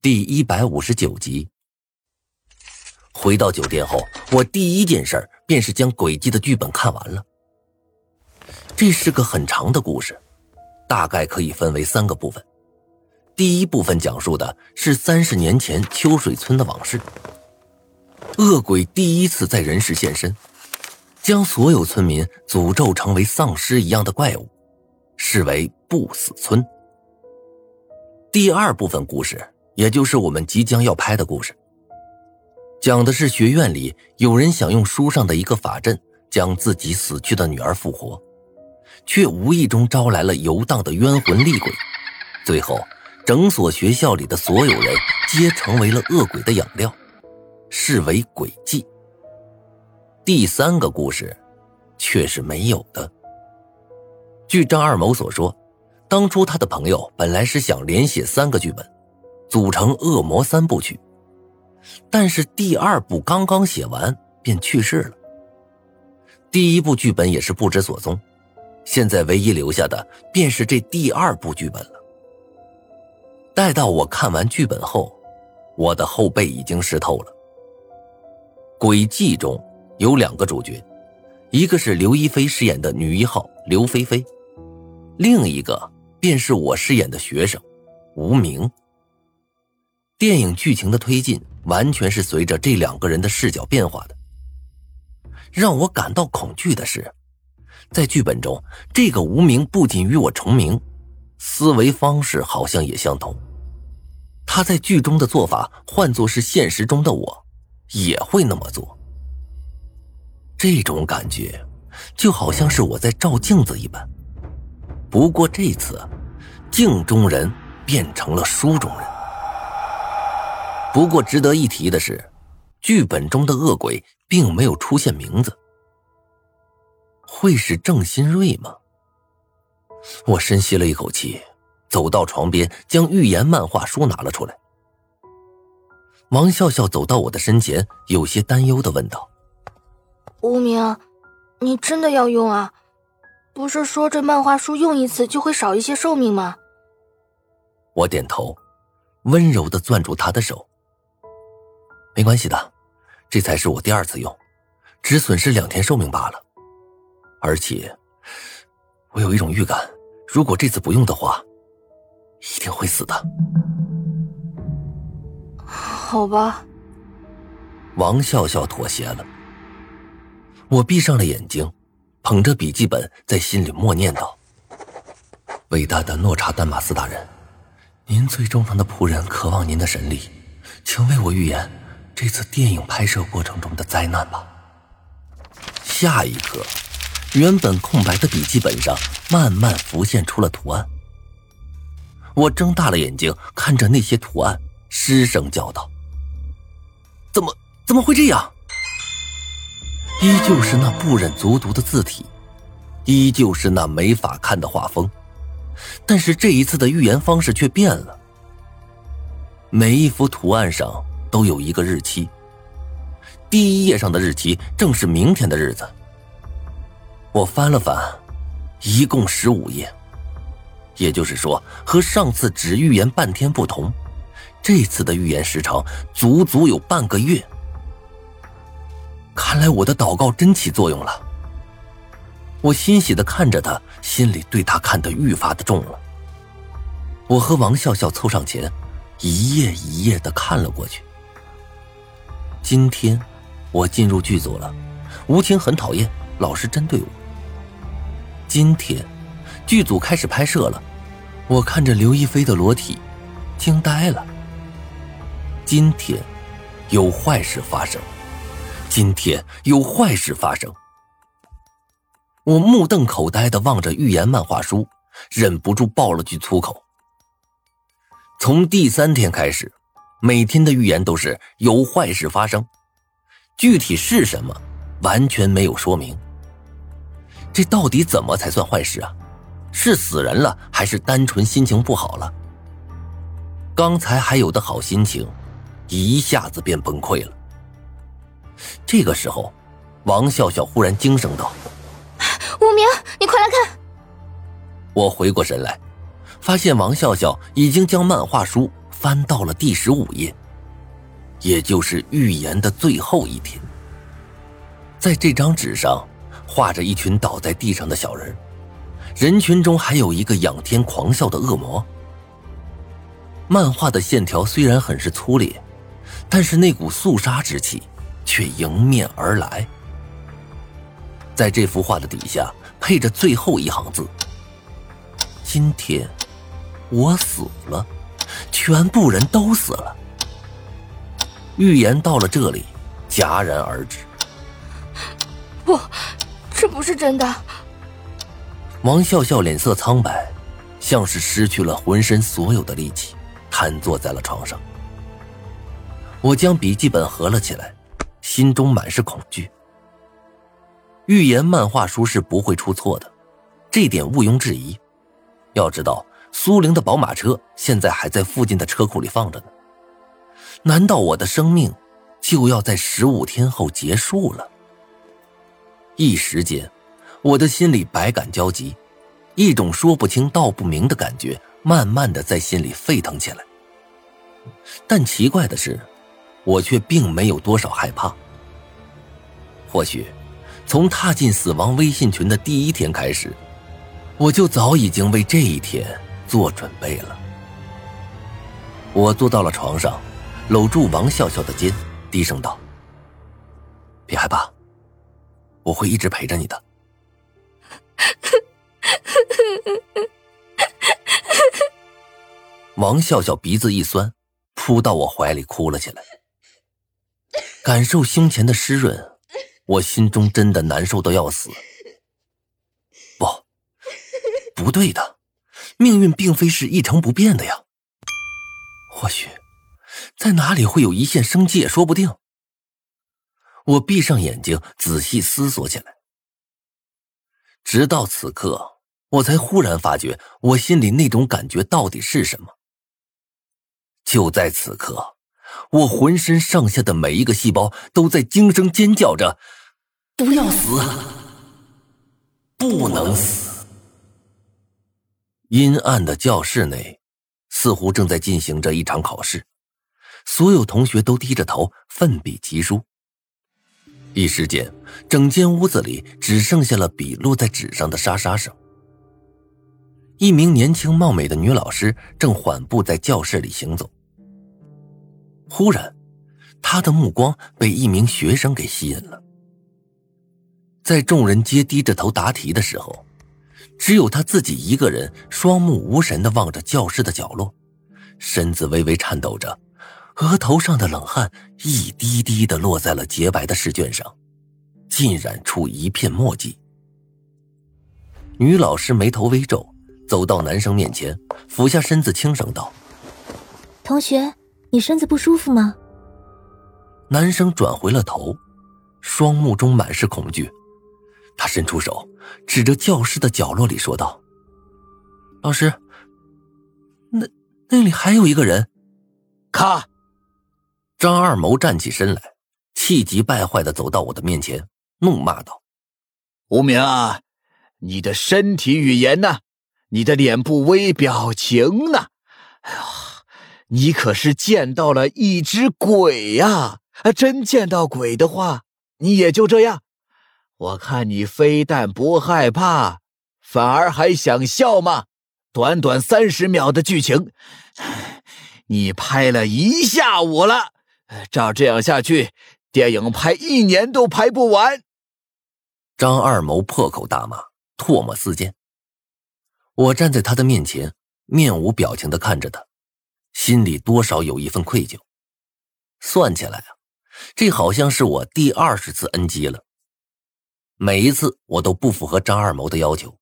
第一百五十九集。回到酒店后，我第一件事便是将诡计的剧本看完了。这是个很长的故事，大概可以分为三个部分。第一部分讲述的是三十年前秋水村的往事。恶鬼第一次在人世现身，将所有村民诅咒成为丧尸一样的怪物，视为不死村。第二部分故事。也就是我们即将要拍的故事，讲的是学院里有人想用书上的一个法阵将自己死去的女儿复活，却无意中招来了游荡的冤魂厉鬼，最后整所学校里的所有人皆成为了恶鬼的养料，视为诡计。第三个故事却是没有的。据张二谋所说，当初他的朋友本来是想连写三个剧本。组成恶魔三部曲，但是第二部刚刚写完便去世了。第一部剧本也是不知所踪，现在唯一留下的便是这第二部剧本了。待到我看完剧本后，我的后背已经湿透了。诡计中有两个主角，一个是刘亦菲饰演的女一号刘菲菲，另一个便是我饰演的学生吴明。电影剧情的推进完全是随着这两个人的视角变化的。让我感到恐惧的是，在剧本中，这个无名不仅与我重名，思维方式好像也相同。他在剧中的做法，换作是现实中的我，也会那么做。这种感觉，就好像是我在照镜子一般。不过这次，镜中人变成了书中人。不过值得一提的是，剧本中的恶鬼并没有出现名字。会是郑新瑞吗？我深吸了一口气，走到床边，将预言漫画书拿了出来。王笑笑走到我的身前，有些担忧的问道：“无名，你真的要用啊？不是说这漫画书用一次就会少一些寿命吗？”我点头，温柔的攥住他的手。没关系的，这才是我第二次用，只损失两天寿命罢了。而且，我有一种预感，如果这次不用的话，一定会死的。好吧。王笑笑妥协了。我闭上了眼睛，捧着笔记本，在心里默念道：“伟大的诺查丹马斯大人，您最忠诚的仆人渴望您的神力，请为我预言。”这次电影拍摄过程中的灾难吧。下一刻，原本空白的笔记本上慢慢浮现出了图案。我睁大了眼睛看着那些图案，失声叫道：“怎么怎么会这样？”依旧是那不忍卒读的字体，依旧是那没法看的画风，但是这一次的预言方式却变了。每一幅图案上。都有一个日期。第一页上的日期正是明天的日子。我翻了翻，一共十五页，也就是说，和上次只预言半天不同，这次的预言时长足足有半个月。看来我的祷告真起作用了。我欣喜的看着他，心里对他看得愈发的重了。我和王笑笑凑上前，一页一页的看了过去。今天，我进入剧组了。吴青很讨厌，老是针对我。今天，剧组开始拍摄了。我看着刘亦菲的裸体，惊呆了。今天，有坏事发生。今天有坏事发生。我目瞪口呆的望着预言漫画书，忍不住爆了句粗口。从第三天开始。每天的预言都是有坏事发生，具体是什么，完全没有说明。这到底怎么才算坏事啊？是死人了，还是单纯心情不好了？刚才还有的好心情，一下子便崩溃了。这个时候，王笑笑忽然惊声道：“无名，你快来看！”我回过神来，发现王笑笑已经将漫画书。翻到了第十五页，也就是预言的最后一天。在这张纸上，画着一群倒在地上的小人，人群中还有一个仰天狂笑的恶魔。漫画的线条虽然很是粗劣，但是那股肃杀之气却迎面而来。在这幅画的底下配着最后一行字：“今天我死了，全部人都死了。”预言到了这里戛然而止。不，这不是真的。王笑笑脸色苍白，像是失去了浑身所有的力气。瘫坐在了床上，我将笔记本合了起来，心中满是恐惧。预言漫画书是不会出错的，这点毋庸置疑。要知道，苏玲的宝马车现在还在附近的车库里放着呢。难道我的生命就要在十五天后结束了？一时间，我的心里百感交集，一种说不清道不明的感觉。慢慢的在心里沸腾起来，但奇怪的是，我却并没有多少害怕。或许，从踏进死亡微信群的第一天开始，我就早已经为这一天做准备了。我坐到了床上，搂住王笑笑的肩，低声道：“别害怕，我会一直陪着你的。” 王笑笑鼻子一酸，扑到我怀里哭了起来。感受胸前的湿润，我心中真的难受到要死。不，不对的，命运并非是一成不变的呀。或许，在哪里会有一线生机也说不定。我闭上眼睛，仔细思索起来。直到此刻，我才忽然发觉，我心里那种感觉到底是什么。就在此刻，我浑身上下的每一个细胞都在惊声尖叫着：“不要死，不能死！”阴暗的教室内，似乎正在进行着一场考试，所有同学都低着头奋笔疾书。一时间，整间屋子里只剩下了笔落在纸上的沙沙声。一名年轻貌美的女老师正缓步在教室里行走。忽然，他的目光被一名学生给吸引了。在众人皆低着头答题的时候，只有他自己一个人双目无神的望着教室的角落，身子微微颤抖着，额头上的冷汗一滴滴的落在了洁白的试卷上，浸染出一片墨迹。女老师眉头微皱，走到男生面前，俯下身子轻声道：“同学。”你身子不舒服吗？男生转回了头，双目中满是恐惧。他伸出手，指着教室的角落里说道：“老师，那那里还有一个人。”咔！张二谋站起身来，气急败坏的走到我的面前，怒骂道：“无名啊，你的身体语言呢？你的脸部微表情呢？哎呀！”你可是见到了一只鬼呀！啊真见到鬼的话，你也就这样。我看你非但不害怕，反而还想笑吗？短短三十秒的剧情，你拍了一下午了。照这样下去，电影拍一年都拍不完。张二谋破口大骂，唾沫四溅。我站在他的面前，面无表情的看着他。心里多少有一份愧疚，算起来啊，这好像是我第二十次 NG 了。每一次我都不符合张二谋的要求，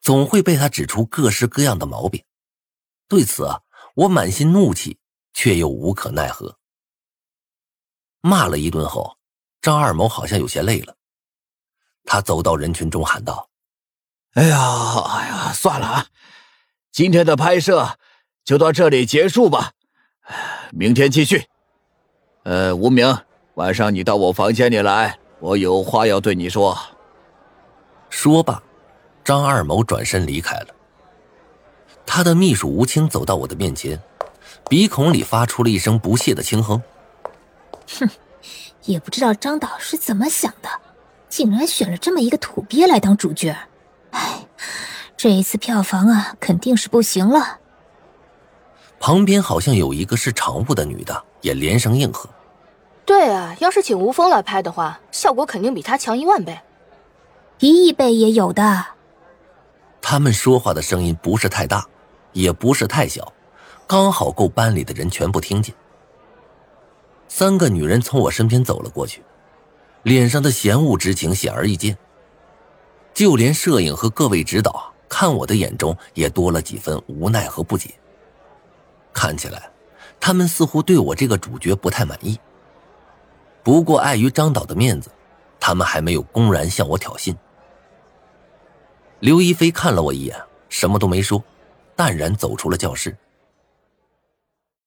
总会被他指出各式各样的毛病。对此啊，我满心怒气，却又无可奈何。骂了一顿后，张二谋好像有些累了，他走到人群中喊道：“哎呀，哎呀，算了啊，今天的拍摄。”就到这里结束吧，明天继续。呃，无名，晚上你到我房间里来，我有话要对你说。说罢，张二谋转身离开了。他的秘书吴清走到我的面前，鼻孔里发出了一声不屑的轻哼。哼，也不知道张导是怎么想的，竟然选了这么一个土鳖来当主角。哎，这一次票房啊，肯定是不行了。旁边好像有一个是常务的女的，也连声应和。对啊，要是请吴峰来拍的话，效果肯定比他强一万倍，一亿倍也有的。他们说话的声音不是太大，也不是太小，刚好够班里的人全部听见。三个女人从我身边走了过去，脸上的嫌恶之情显而易见。就连摄影和各位指导看我的眼中也多了几分无奈和不解。看起来，他们似乎对我这个主角不太满意。不过碍于张导的面子，他们还没有公然向我挑衅。刘一飞看了我一眼，什么都没说，淡然走出了教室。